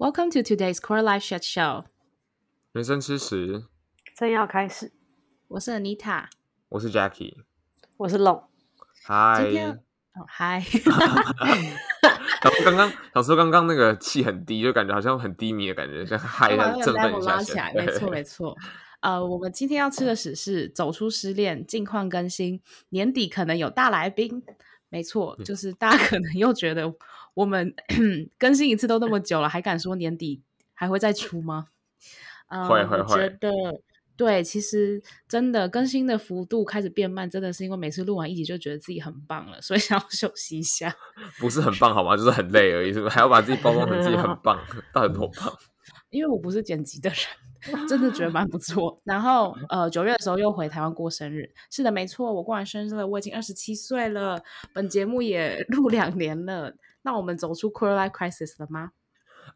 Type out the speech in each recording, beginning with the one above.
Welcome to today's Core Life Chat Show。人生吃屎，正要开始。我是 Anita，我是 Jackie，我是 Long。嗨，哦嗨。然后刚刚想说，刚刚那个气很低，就感觉好像很低迷的感觉，像 嗨一下振奋一下。拉起来，没错 没错。呃，我们今天要吃的屎是走出失恋，近况更新，年底可能有大来宾。没错，就是大家可能又觉得我们 更新一次都那么久了，还敢说年底还会再出吗？呃、会会会。我觉得对，其实真的更新的幅度开始变慢，真的是因为每次录完一集就觉得自己很棒了，所以 想要休息一下。不是很棒好吗？就是很累而已，是不是？还要把自己包装成自己很棒，到底多棒？因为我不是剪辑的人。真的觉得蛮不错，然后呃九月的时候又回台湾过生日，是的，没错，我过完生日了，我已经二十七岁了，本节目也录两年了，那我们走出 quarter life crisis 了吗？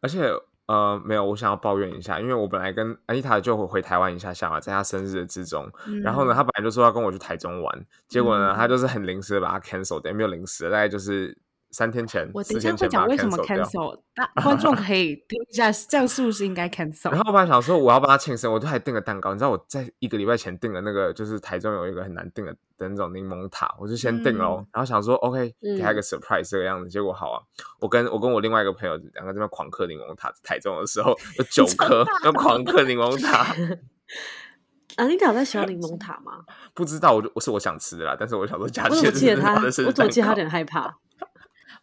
而且呃没有，我想要抱怨一下，因为我本来跟安妮塔就回回台湾一下下嘛，在她生日之中，嗯、然后呢，她本来就说要跟我去台中玩，结果呢，她、嗯、就是很临时的把它 cancel 掉，也没有临时，大概就是。三天前，我等一下会讲为什么 cancel，那观众可以 听一下，这样是不是应该 cancel？然后我本来想说我要帮他庆生，我都还订了蛋糕。你知道我在一个礼拜前订了那个，就是台中有一个很难订的的那种柠檬塔，我就先订了、嗯。然后想说 OK，给他一个 surprise 这个样子。嗯、结果好啊，我跟我跟我另外一个朋友两个在那狂嗑柠檬塔，台中的时候 有九颗，要狂嗑柠檬塔。啊，你有在喜欢柠檬塔吗？不知道，我就我是我想吃的啦，但是我想说假期我记得他，我总记得他有点害怕。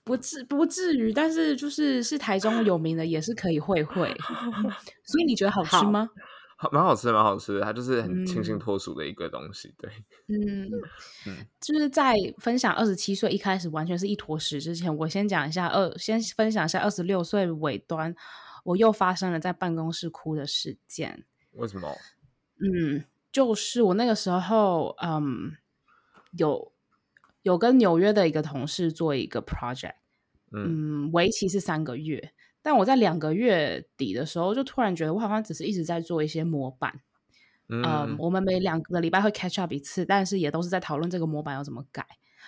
不至不至于，但是就是是台中有名的，也是可以会会。所以你觉得好吃吗？好，蛮好吃的，蛮好吃的。它就是很清新脱俗的一个东西。对，嗯 嗯，就是在分享二十七岁一开始完全是一坨屎之前，我先讲一下二，先分享一下二十六岁尾端，我又发生了在办公室哭的事件。为什么？嗯，就是我那个时候，嗯，有。有跟纽约的一个同事做一个 project，嗯，为期是三个月。但我在两个月底的时候，就突然觉得我好像只是一直在做一些模板。嗯，嗯，我们每两个礼拜会 catch up 一次，但是也都是在讨论这个模板要怎么改。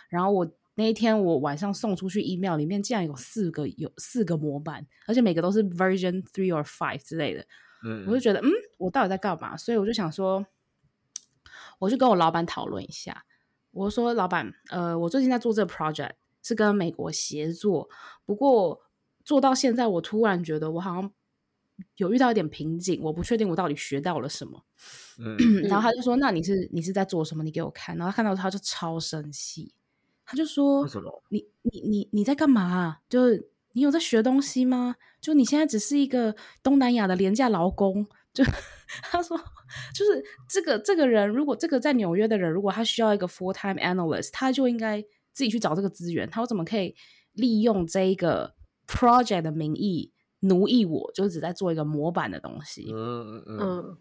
然后我那一天我晚上送出去 email 里面，竟然有四个有四个模板，而且每个都是 version three or five 之类的。嗯，我就觉得，嗯，我到底在干嘛？所以我就想说，我就跟我老板讨论一下。我说：“老板，呃，我最近在做这个 project，是跟美国协作。不过做到现在，我突然觉得我好像有遇到一点瓶颈，我不确定我到底学到了什么。嗯，然后他就说：‘那你是你是在做什么？你给我看。’然后他看到他就超生气，他就说：‘你你你你在干嘛？就是你有在学东西吗？就你现在只是一个东南亚的廉价劳工。’就 他说。”就是这个这个人，如果这个在纽约的人，如果他需要一个 full time analyst，他就应该自己去找这个资源。他怎么可以利用这一个 project 的名义奴役我？就只在做一个模板的东西。嗯嗯嗯。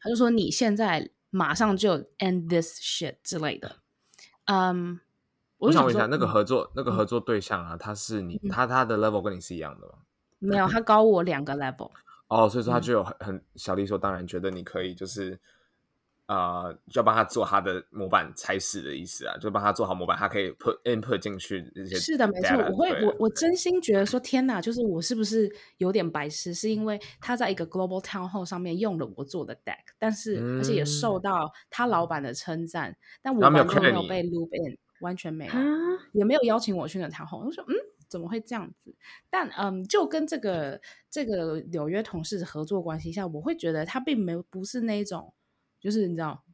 他就说你现在马上就 end this shit 之类的。嗯，我想问一下，那个合作那个合作对象啊，他是你他他的 level 跟你是一样的吗？没有，他高我两个 level。哦，所以说他就有很很小理所当然觉得你可以就是，呃，就要帮他做他的模板差事的意思啊，就帮他做好模板，他可以 put input 进去这些。是的，没错，我会我我真心觉得说天哪，就是我是不是有点白痴？是因为他在一个 global town hall 上面用了我做的 deck，但是、嗯、而且也受到他老板的称赞，但我完全没有被 loop in，完全没有，也没有邀请我去那 town hall。我说嗯。怎么会这样子？但嗯，就跟这个这个纽约同事合作关系下，我会觉得他并没有不是那种，就是你知道，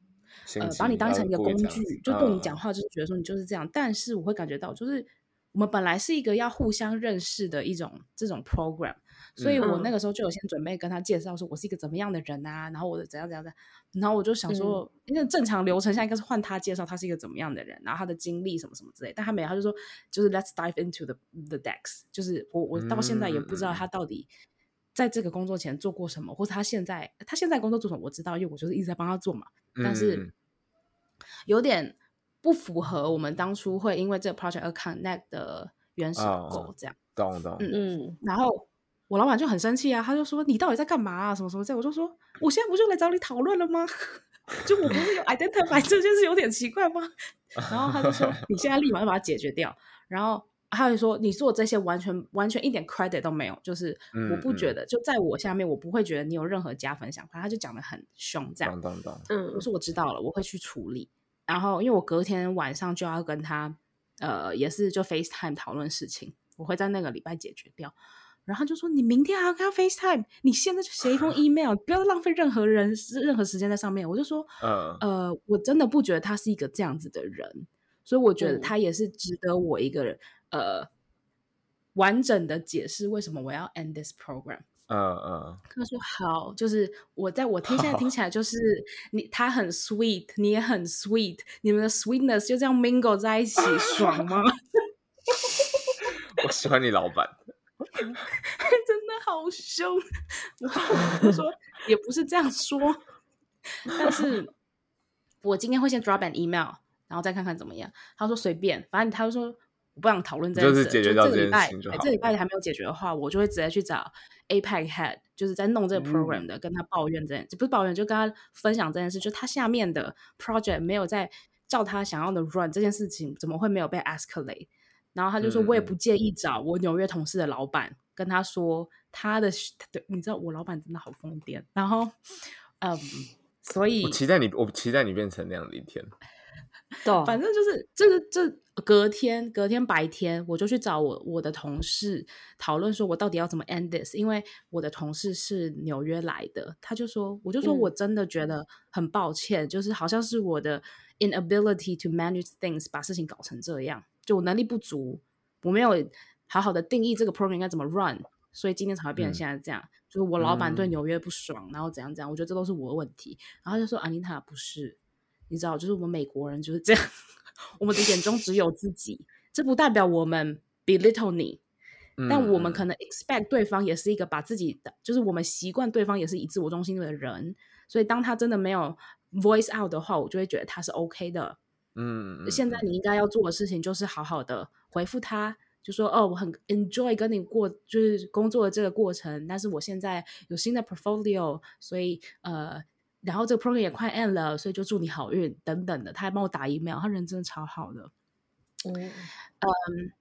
呃，把你当成一个工具，就对你讲话，就是觉得说你就是这样。嗯。但是我会感觉到，就是我们本来是一个要互相认识的一种这种 program。所以我那个时候就有先准备跟他介绍说，我是一个怎么样的人啊，然后我的怎样怎样的，然后我就想说，因为正常流程下应该是换他介绍他是一个怎么样的人，然后他的经历什么什么之类，但他没有，他就说就是 Let's dive into the the decks，就是我我到现在也不知道他到底在这个工作前做过什么，或者他现在他现在工作做什么，我知道，因为我就是一直在帮他做嘛，但是有点不符合我们当初会因为这个 project 而 connect 的原始 goal 这样，懂懂，嗯嗯，然后。我老板就很生气啊，他就说：“你到底在干嘛啊？什么什么这？”我就说：“我现在不就来找你讨论了吗？就我不是有 identify 这件事有点奇怪吗？”然后他就说：“你现在立马就把它解决掉。”然后他就说你做这些完全完全一点 credit 都没有，就是我不觉得，嗯、就在我下面，我不会觉得你有任何加分想法。他就讲的很凶，这样。嗯，我说我知道了，我会去处理。然后因为我隔天晚上就要跟他，呃，也是就 FaceTime 讨论事情，我会在那个礼拜解决掉。然后就说你明天还要跟他 FaceTime，你现在就写一封 email，不要浪费任何人任何时间在上面。我就说，呃，呃，我真的不觉得他是一个这样子的人，所以我觉得他也是值得我一个人。呃，完整的解释为什么我要 end this program。嗯嗯，他说好，就是我在我听现在听 起来就是你他很 sweet，你也很 sweet，你们的 sweetness 就这样 mingle 在一起，爽吗？我喜欢你老板，真的好凶。我说也不是这样说，但是我今天会先 drop an email，然后再看看怎么样。他说随便，反正他就说。我不想讨论这件事，就这个礼拜，这礼拜还没有解决的话，我就会直接去找 APAC Head，就是在弄这个 program 的，嗯、跟他抱怨这件事，不是抱怨，就跟他分享这件事，就他下面的 project 没有在照他想要的 run 这件事情，怎么会没有被 escalate？然后他就说，我也不。介意找我纽约同事的老板跟他说他的，对，你知道我老板真的好疯癫，然后，嗯，所以我期待你，我期待你变成那样的一天。对，反正就是这个这隔天隔天白天，我就去找我我的同事讨论，说我到底要怎么 end this，因为我的同事是纽约来的，他就说，我就说我真的觉得很抱歉，嗯、就是好像是我的 inability to manage things 把事情搞成这样，就我能力不足，我没有好好的定义这个 program 应该怎么 run，所以今天才会变成现在这样，嗯、就是我老板对纽约不爽，嗯、然后怎样怎样，我觉得这都是我的问题，然后就说安妮塔不是。你知道，就是我们美国人就是这样，我们的眼中只有自己。这不代表我们 belittle 你，嗯、但我们可能 expect 对方也是一个把自己的，就是我们习惯对方也是以自我中心的人。所以当他真的没有 voice out 的话，我就会觉得他是 OK 的。嗯，现在你应该要做的事情就是好好的回复他，就说哦，我很 enjoy 跟你过就是工作的这个过程，但是我现在有新的 portfolio，所以呃。然后这个 program 也快 end 了，所以就祝你好运等等的。他还帮我打 email，他人真的超好的。嗯嗯，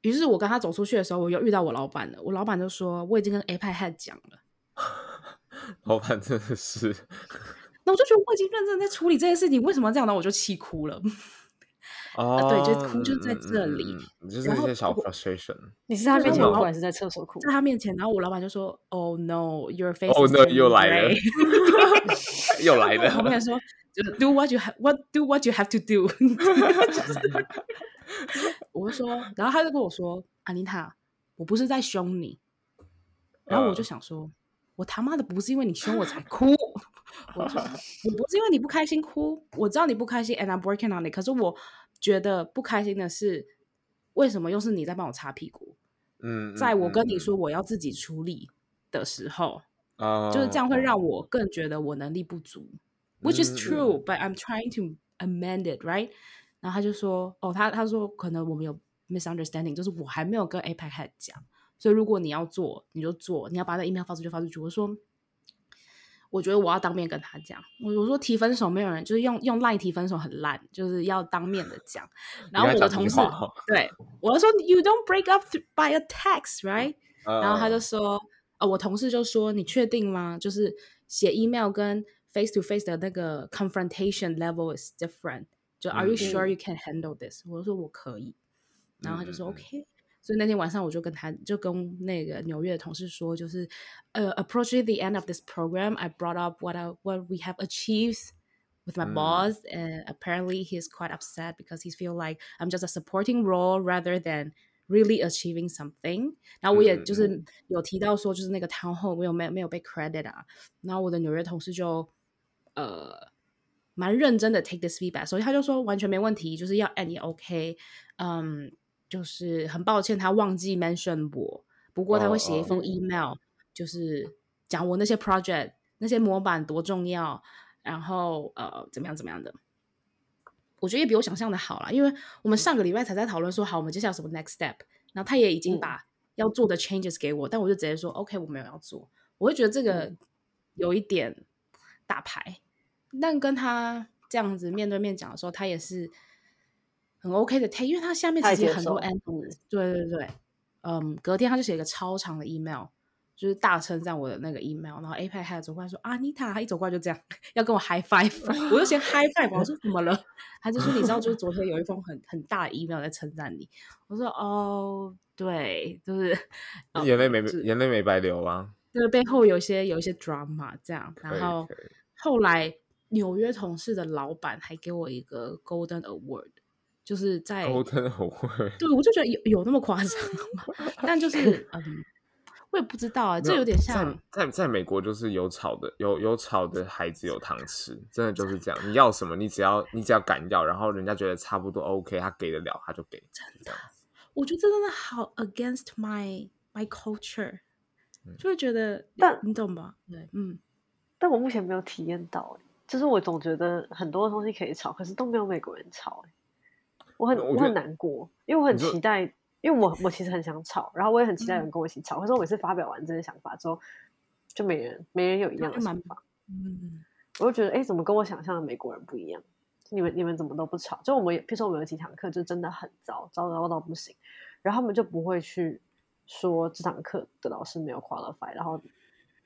于是我跟他走出去的时候，我又遇到我老板了。我老板就说：“我已经跟 Head 讲了。”老板真的是，那我就觉得我已经认真在处理这件事情，为什么这样呢？我就气哭了。哦，对，就哭就在这里，就是一些小 frustration。你是在他面前哭还是在厕所哭？在他面前，然后我老板就说：“Oh no, your face。” Oh no，又来了，又来了。我跟说，就 do what you have, what do what you have to do。我就说，然后他就跟我说：“安妮塔，我不是在凶你。”然后我就想说，我他妈的不是因为你凶我才哭。我说，我 不是因为你不开心哭，我知道你不开心，and I'm working on it。可是我。觉得不开心的是，为什么又是你在帮我擦屁股？嗯，在我跟你说我要自己处理的时候，嗯、就是这样会让我更觉得我能力不足、嗯、，which is true,、嗯、but I'm trying to amend it, right？然后他就说，哦，他他说可能我们有 misunderstanding，就是我还没有跟 APEC Head 讲，所以如果你要做，你就做，你要把那 email 发出去就发出去。我说。我觉得我要当面跟他讲，我我说提分手没有人就是用用赖提分手很烂，就是要当面的讲。然后我的同事对我说，You don't break up by a text, right？、Uh, 然后他就说，呃，我同事就说，你确定吗？就是写 email 跟 face to face 的那个 confrontation level is different。就 Are you sure you can handle this？、嗯、我就说我可以。然后他就说、嗯、OK。所以那天晚上我就跟他就跟那个纽约的同事说，就是呃、uh,，approaching the end of this program, I brought up what I, what we have achieved with my boss,、嗯、and apparently he's quite upset because he feel like I'm just a supporting role rather than really achieving something。然后我也就是有提到说，就是那个 town hall 没有没有没有被 credit 啊。然后我的纽约同事就呃蛮认真的 take this feedback，所以他就说完全没问题，就是要 end 也 OK，嗯、um,。 就是很抱歉，他忘记 mention 我。不过他会写一封 email，、oh, oh. 就是讲我那些 project 那些模板多重要，然后呃怎么样怎么样的。我觉得也比我想象的好啦，因为我们上个礼拜才在讨论说好，我们接下来什么 next step。然后他也已经把要做的 changes 给我，嗯、但我就直接说 OK，我没有要做。我会觉得这个有一点打牌，但跟他这样子面对面讲的时候，他也是。很 OK 的 take，因为他下面其实很多 endless，对对对，嗯，隔天他就写一个超长的 email。就是大称赞我的那个 email，然后 APEC Head 走过来说啊，Nita，他一走过来就这样 要跟我 high five，我就先 high five，我说 怎么了？他就说你知道，就是昨天有一封很很大的 email 在称赞你。我说哦，对，就是眼泪没眼泪没白流啊。对，背后有一些有一些 drama 这样，然后后来纽约同事的老板还给我一个 Golden Award，就是在 Golden Award，对，我就觉得有有那么夸张吗？但就是嗯。我也不知道啊，有这有点像在在在美国，就是有草的有有草的孩子有糖吃，真的就是这样。你要什么，你只要你只要敢要，然后人家觉得差不多 OK，他给得了，他就给。真的，我觉得这真的好 against my my culture，、嗯、就会觉得，但你懂吧？对，嗯。但我目前没有体验到，就是我总觉得很多东西可以吵，可是都没有美国人吵，我很我，我很难过，因为我很期待。因为我我其实很想吵，然后我也很期待有人跟我一起吵。嗯、可是我每次发表完这些想法之后，就没人没人有一样的想法。嗯，我就觉得，哎，怎么跟我想象的美国人不一样？你们你们怎么都不吵？就我们，譬如说我们有几堂课就真的很糟，糟糕到不行，然后他们就不会去说这堂课的老师没有 qualify，然后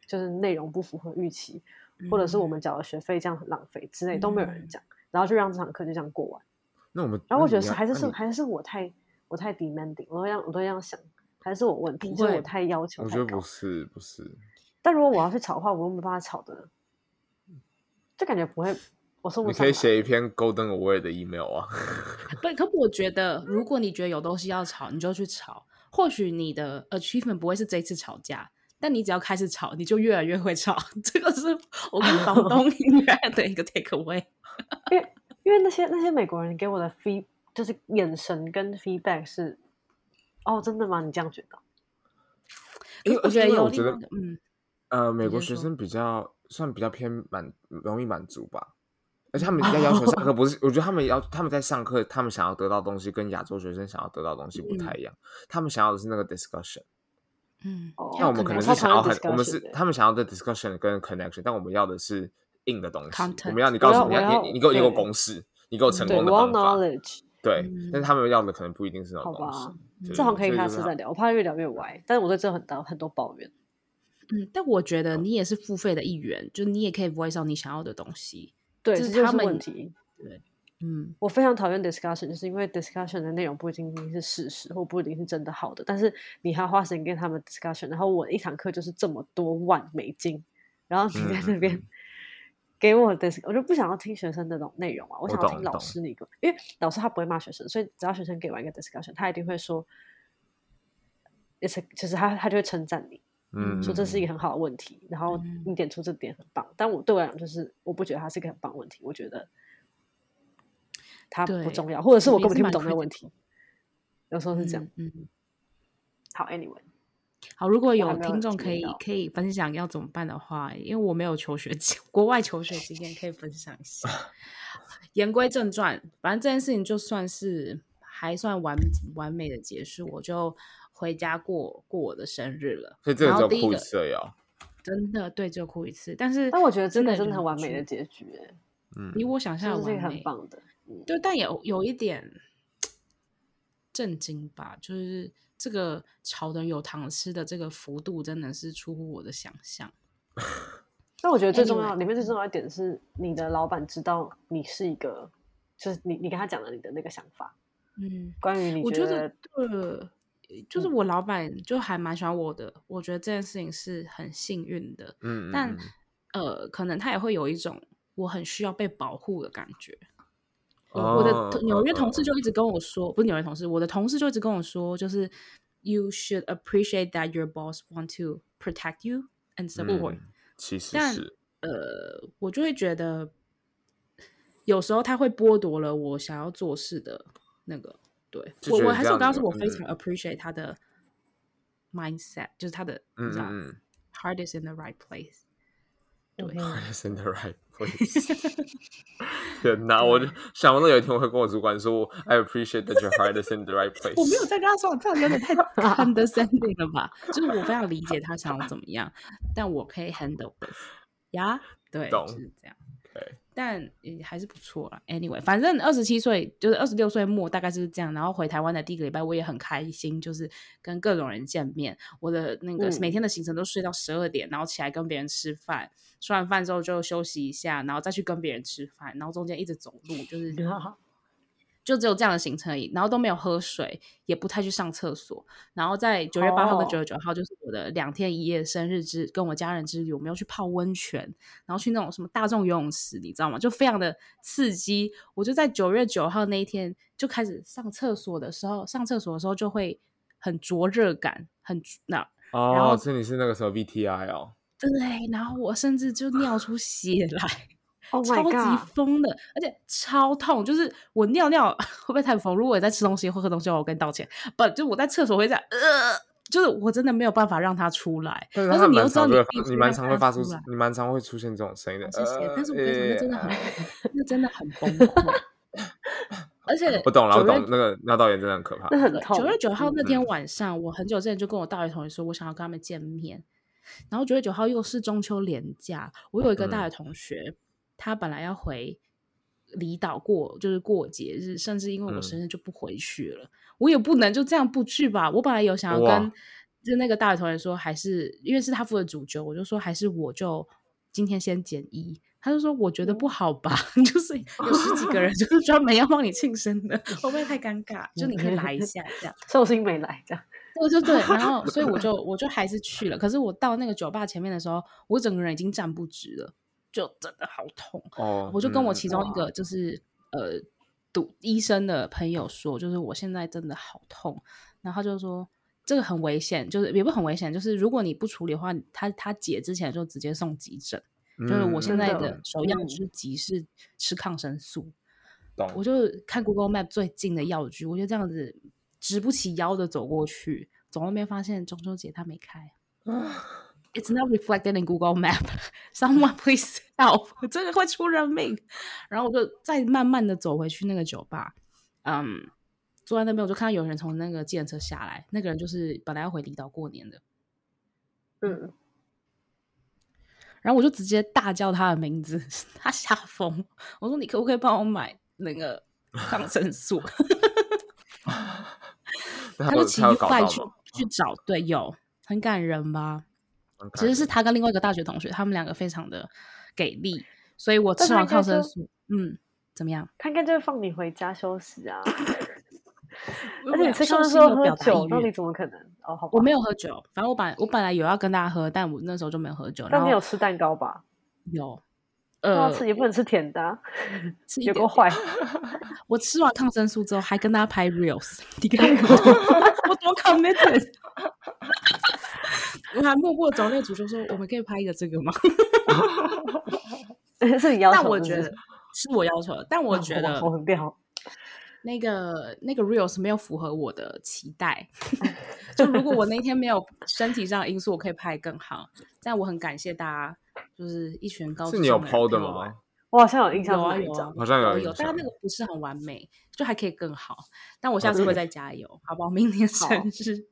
就是内容不符合预期，嗯、或者是我们缴的学费这样很浪费之类，都没有人讲，嗯、然后就让这堂课就这样过完。那我们，然后我觉得是还是是还是我太。我太 demanding，我都这样，我都这样想，还是我问题，就是我太要求太高。我觉得不是，不是。但如果我要去吵的话，我又没办法吵的，就感觉不会。我说，你可以写一篇 Golden Award 的 email 啊。不，可我觉得，如果你觉得有东西要吵，你就去吵。或许你的 achievement 不会是这一次吵架，但你只要开始吵，你就越来越会吵。这个是我跟房东 应该的一个 take away。因为，因为那些那些美国人给我的 fee。就是眼神跟 feedback 是，哦，真的吗？你这样觉得？因为我觉得，我觉得，嗯，呃，美国学生比较算比较偏满，容易满足吧。而且他们 要要求上课，不是？我觉得他们要他们在上课，他们想要得到东西跟亚洲学生想要得到东西不太一样。他们想要的是那个 discussion，嗯，那我们可能是想要很，我们是他们想要的 discussion 跟 connection，但我们要的是硬的东西。我们要你告诉我们，你你你给我一个公式，你给我成功的方法。对，嗯、但是他们要的可能不一定是那种东西。这好可以下次再聊，我怕越聊越歪。但是我对这很大很多抱怨。嗯，但我觉得你也是付费的一员，就是你也可以 voice out 你想要的东西。对，这是他们问题。对，嗯，我非常讨厌 discussion，就是因为 discussion 的内容不一定是事实，或不一定是真的好的。但是你还要花时间跟他们 discussion，然后我一堂课就是这么多万美金，然后你在那边。嗯给我的，我就不想要听学生那种内容啊，我想要听老师那个，因为老师他不会骂学生，所以只要学生给完一个 discussion，他一定会说，it's a, 其实他他就会称赞你，嗯，说这是一个很好的问题，然后你点出这点很棒。嗯、但我对我来讲，就是我不觉得他是一个很棒的问题，我觉得他不重要，或者是我根本听不懂那个问题，有时候是这样，嗯，嗯。好，anyway。好，如果有听众可以可以分享要怎么办的话，因为我没有求学经 国外求学经验，可以分享一下。言归正传，反正这件事情就算是还算完完美的结束，我就回家过过我的生日了。所以这个就哭一次哟，真的对，就哭一次。但是但我觉得真的真的很完美的结局，嗯，比我想象的完美，很棒的。对，但有有一点震惊吧，就是。这个炒的有糖吃的这个幅度真的是出乎我的想象。那我觉得最重要，里面最重要一点是，你的老板知道你是一个，就是你你跟他讲了你的那个想法。嗯，关于你觉得，我觉得对，就是我老板就还蛮喜欢我的，嗯、我觉得这件事情是很幸运的。嗯，但呃，可能他也会有一种我很需要被保护的感觉。我的纽约同事就一直跟我说，不是纽约同事，我的同事就一直跟我说，就是 you should appreciate that your boss want to protect you and support。其实但呃，我就会觉得有时候他会剥夺了我想要做事的那个。对，我我还是我刚刚说我非常 appreciate 他的 mindset，就是他的你知道 heart is in the right place。对 in the right place。天哪！我就想不到有一天我会跟我主管说，I appreciate that your heart is in the right place。我没有在跟他说，这样有点太 condescending 了吧？就是我非常理解他想要怎么样，但我可以 handle this。呀，对，就是这样。对，但也还是不错啦。Anyway，反正二十七岁就是二十六岁末，大概就是这样。然后回台湾的第一个礼拜，我也很开心，就是跟各种人见面。我的那个每天的行程都睡到十二点，嗯、然后起来跟别人吃饭，吃完饭之后就休息一下，然后再去跟别人吃饭，然后中间一直走路，就是。就只有这样的行程而已，然后都没有喝水，也不太去上厕所。然后在九月八号跟九月九号，就是我的两天一夜生日之，跟我家人之旅，我们要去泡温泉，然后去那种什么大众游泳池，你知道吗？就非常的刺激。我就在九月九号那一天就开始上厕所的时候，上厕所的时候就会很灼热感，很那。哦，然后所以你是那个时候 VTI 哦？对，然后我甚至就尿出血来。Oh、超级疯的，而且超痛，就是我尿尿 会不会太疯？如果我在吃东西或喝东西，我跟你道歉。不，就我在厕所会这样，呃，就是我真的没有办法让它出来。但是你又知道你你蛮常会发出，你蛮常会出现这种声音的。谢谢。但是我觉得，那真的很，那真的很崩溃。而且我懂了，我懂那个尿道炎真的很可怕。很痛。九月九号那天晚上，我很久之前就跟我大学同学说，我想要跟他们见面。然后九月九号又是中秋连假，我有一个大学同学。他本来要回离岛过，就是过节日，甚至因为我生日就不回去了。嗯、我也不能就这样不去吧。我本来有想要跟就那个大学同学说，还是因为是他负责主角，我就说还是我就今天先减一。他就说我觉得不好吧，嗯、就是有十几个人 就是专门要帮你庆生的，会不会太尴尬？就你可以来一下这样，寿星没来这样，对对对。然后所以我就我就还是去了。可是我到那个酒吧前面的时候，我整个人已经站不直了。就真的好痛哦！我就跟我其中一个就是、嗯、呃读医生的朋友说，就是我现在真的好痛。然后他就说这个很危险，就是也不很危险，就是如果你不处理的话，他他姐之前就直接送急诊。嗯、就是我现在的首要之急是吃抗生素。嗯、我就看 Google Map 最近的药局，我就这样子直不起腰的走过去，走那边发现中秋节他没开。嗯 It's not reflected in Google Map. Someone please help！这个会出人命。然后我就再慢慢的走回去那个酒吧，嗯，坐在那边我就看到有人从那个计程车下来，那个人就是本来要回离岛过年的，嗯。然后我就直接大叫他的名字，他吓疯。我说：“你可不可以帮我买那个抗生素？” 他就骑快去去找，队友很感人吧？其实是他跟另外一个大学同学，他们两个非常的给力，所以我吃完抗生素，嗯，怎么样？他应该就会放你回家休息啊。而且你吃抗生素喝酒，到底怎么可能？哦，好吧，我没有喝酒，反正我本来我本来有要跟大家喝，但我那时候就没有喝酒。但你有吃蛋糕吧？有，呃，吃也不能吃甜的，吃 有够坏。我吃完抗生素之后，还跟大家拍 reels，你看我多 committed。我还默默找那个主角说：“我们可以拍一个这个吗？” 是你要求，但我觉得是我要求的。但我觉得那个那个 reels 没有符合我的期待。就如果我那天没有身体上的因素，我可以拍更好。但我很感谢大家，就是一群高中。是你有 PO 的吗？我好像有印象，有啊有啊，好像有有。但那个不是很完美，就还可以更好。但我下次会再加油，好不好？明天生日，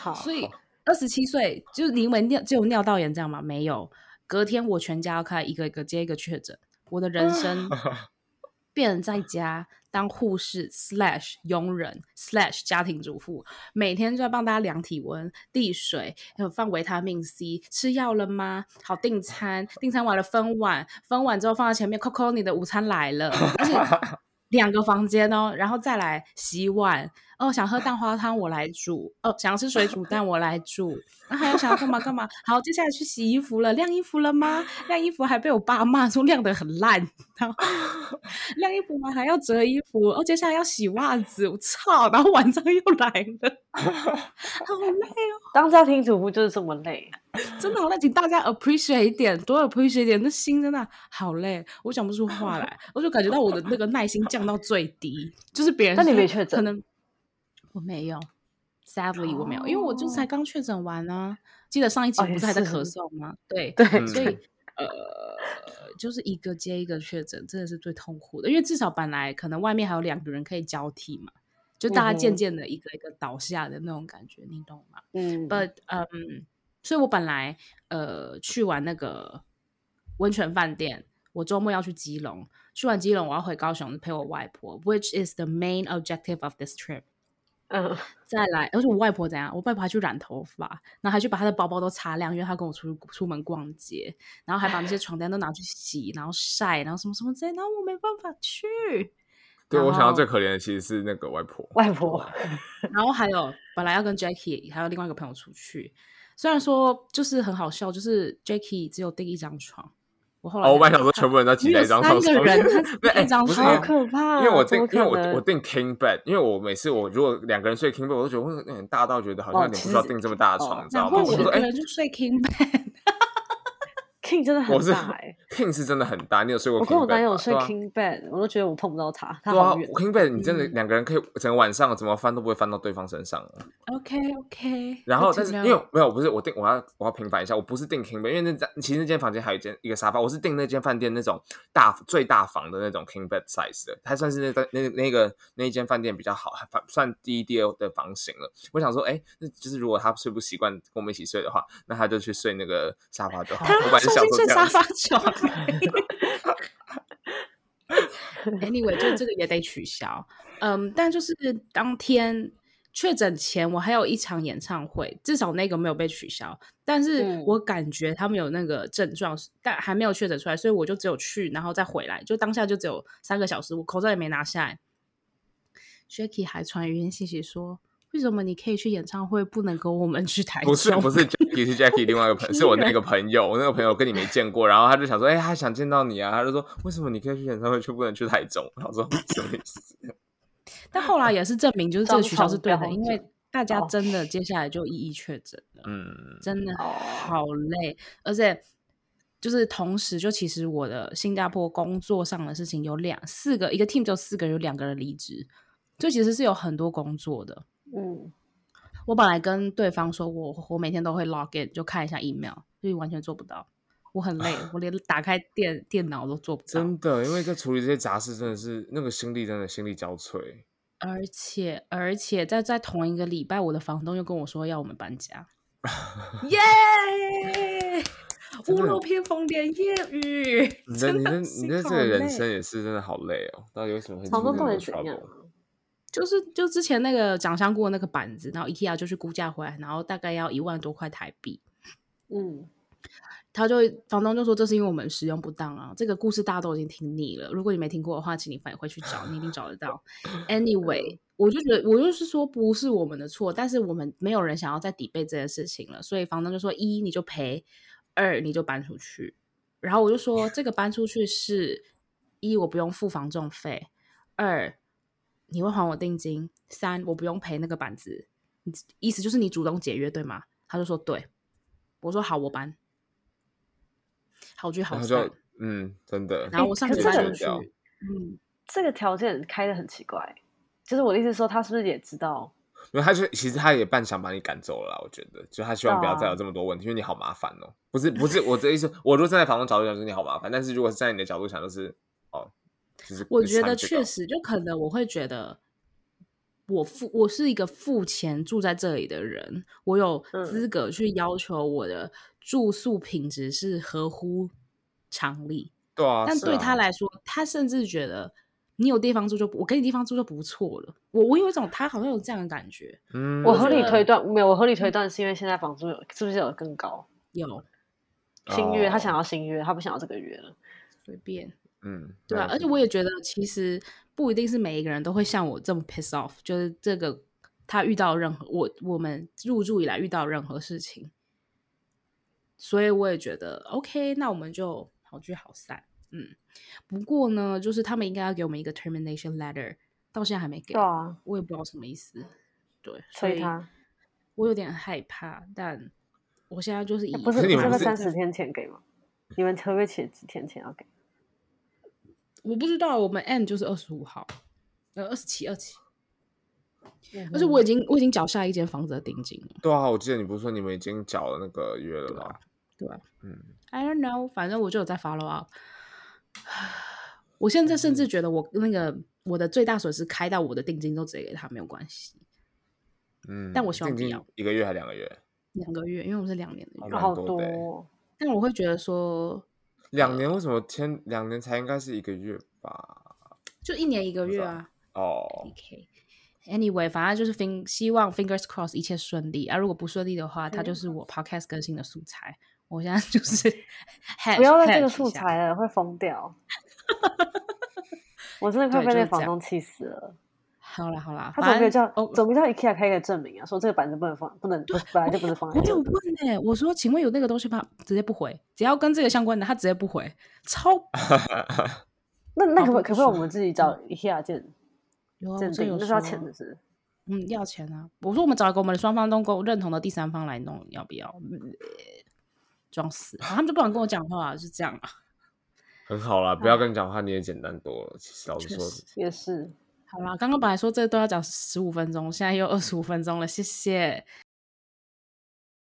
好，所以。二十七岁，就是你以为尿只有尿道炎这样吗？没有，隔天我全家要开一个一个接一个确诊，我的人生 变成在家当护士 slash 佣人 slash 家庭主妇，每天就要帮大家量体温、递水，还有放维他命 C，吃药了吗？好订餐，订餐完了分碗，分碗之后放在前面，Coco 你的午餐来了，而且 两个房间哦，然后再来洗碗。哦，想喝蛋花汤我来煮。哦，想吃水煮蛋我来煮。然后还要想要干嘛干嘛？好，接下来去洗衣服了。晾衣服了吗？晾衣服还被我爸骂说晾得很烂。然后 晾衣服吗？还要折衣服。哦，接下来要洗袜子。我操！然后晚上又来了，好累哦。当家庭主妇就是这么累，真的好累。请大家 appreciate 一点，多 appreciate 一点。那心真的好累，我讲不出话来。我就感觉到我的那个耐心降到最低，就是别人那你没确诊可能。我没有，sadly 我没有，因为我就才刚确诊完呢、啊。记得上一集不是还在咳嗽吗？对对，所以呃，就是一个接一个确诊，真的是最痛苦的。因为至少本来可能外面还有两个人可以交替嘛，就大家渐渐的一个一个倒下的那种感觉，你懂吗？嗯，But 嗯、um，所以我本来呃去完那个温泉饭店，我周末要去基隆，去完基隆我要回高雄陪我外婆，which is the main objective of this trip。嗯，再来，而且我外婆怎样？我外婆还去染头发，然后还去把她的包包都擦亮，因为她跟我出出门逛街，然后还把那些床单都拿去洗，然后晒，然后什么什么之类，然后我没办法去。对，我想到最可怜的其实是那个外婆，外婆。然后还有本来要跟 Jackie 还有另外一个朋友出去，虽然说就是很好笑，就是 Jackie 只有订一张床。我后来哦，我本来想说全部人都挤在一张床上，人一张床好可怕。因为我订，因为我我订 king bed，因为我每次我如果两个人睡 king bed，我都觉得会有点大到觉得好像有点不需要订这么大的床，你知道吗？我说哎，就睡 king bed。King 真的很大 哎，King 是真的很大。你有睡过？我跟我男友睡 King bed，我都觉得我碰不到他。他对啊，King bed 你真的两个人可以整个晚上怎么翻都不会翻到对方身上。OK OK。然后但是因为没有不是我订我要我要平反一下，我不是订 King bed，因为那其实那间房间还有一间一个沙发，我是订那间饭店那种大最大房的那种 King bed size 的，它算是那个那那个那一间饭店比较好，还算第一第二的房型了。我想说，哎，那就是如果他睡不习惯跟我们一起睡的话，那他就去睡那个沙发就好。我本来想。睡沙发床，Anyway，就这个也得取消。嗯，但就是当天确诊前，我还有一场演唱会，至少那个没有被取消。但是我感觉他们有那个症状，嗯、但还没有确诊出来，所以我就只有去，然后再回来，就当下就只有三个小时，我口罩也没拿下来。Jacky 还传语音信息说。为什么你可以去演唱会，不能跟我们去台中？不是不是，Jackie 是 Jackie 另外一个朋友，是我那个朋友，我那个朋友跟你没见过，然后他就想说，哎、欸，他想见到你啊，他就说，为什么你可以去演唱会，却不能去台中？然后说什么意思？但后来也是证明，就是这个取消是对的，因为大家真的接下来就一一确诊了，嗯，真的好累，而且就是同时，就其实我的新加坡工作上的事情有两四个，一个 team 就四个人，有两个人离职，就其实是有很多工作的。嗯，我本来跟对方说我，我我每天都会 log in 就看一下 email，所以完全做不到。我很累，我连打开电电脑都做不到。真的，因为在处理这些杂事，真的是那个心力，真的心力交瘁。而且而且在在同一个礼拜，我的房东又跟我说要我们搬家。耶！屋漏偏逢连夜雨。你的你的你的这个人生也是真的好累哦。到底为什么会这么 trouble？就是就之前那个蒋香菇的那个板子，然后 IKEA 就去估价回来，然后大概要一万多块台币。嗯，他就房东就说，这是因为我们使用不当啊。这个故事大家都已经听腻了，如果你没听过的话，请你返回去找，你一定找得到。Anyway，我就觉得我就是说不是我们的错，但是我们没有人想要再抵背这件事情了，所以房东就说一你就赔，二你就搬出去。然后我就说这个搬出去是一我不用付房仲费，二。你会还我定金？三，我不用赔那个板子，意思就是你主动解约对吗？他就说对，我说好，我搬，好聚好散，嗯，真的。然后我上礼拜就去，嗯，这个条件开的很奇怪，就是我的意思说，他是不是也知道？因为他就其实他也半想把你赶走了，我觉得，就他希望不要再有这么多问题，啊、因为你好麻烦哦。不是不是，我的意思，我如果站在房东角度讲，就是你好麻烦，但是如果是在你的角度想，就是哦。我觉得确实，就可能我会觉得，我付我是一个付钱住在这里的人，我有资格去要求我的住宿品质是合乎常理。对啊，但对他来说，啊、他甚至觉得你有地方住就我给你地方住就不错了。我我有一种他好像有这样的感觉。嗯，我合理推断没有，我合理推断是因为现在房租有是不是有更高？有新月，他想要新月，他不想要这个月了，随便。嗯，对啊，而且我也觉得，其实不一定是每一个人都会像我这么 piss off，就是这个他遇到任何我我们入住以来遇到任何事情，所以我也觉得 OK，那我们就好聚好散。嗯，不过呢，就是他们应该要给我们一个 termination letter，到现在还没给，对啊，我也不知道什么意思。对，所以他，我有点害怕，但我现在就是以不是你们三十天前给吗？你们特别前几天前要给？我不知道，我们 end 就是二十五号，呃，二十七、二七，而且我已经我已经缴下一间房子的定金了。对啊，我记得你不是说你们已经缴了那个月了吗？对啊，嗯，I don't know，反正我就有在 follow up。我现在甚至觉得我那个我的最大损失开到我的定金都直接给他没有关系。嗯，但我希望不要一个月还两个月？两个月，因为我们是两年的约，好多。但我会觉得说。两年为什么签两年才应该是一个月吧？就一年一个月啊。哦。OK。Anyway，反正就是 fin 希望 fingers cross 一切顺利啊。如果不顺利的话，它就是我 podcast 更新的素材。我现在就是 不要再这个素材了，会疯掉。我真的快被那房东气死了。好啦好啦，他怎么可以叫怎么叫 IKEA 开一个证明啊？说这个板子不能放，不能本来就不是放。我有问哎，我说请问有那个东西吗？直接不回，只要跟这个相关的，他直接不回，超。那那可不可不可以我们自己找 IKEA 鉴鉴定？那是要钱的是？嗯，要钱啊！我说我们找一个我们双方都够认同的第三方来弄，要不要？装死，他们就不想跟我讲话，是这样啊。很好啦，不要跟你讲话，你也简单多了。其实老实说，也是。好啦，刚刚本来说这都要讲十五分钟，现在又二十五分钟了，谢谢。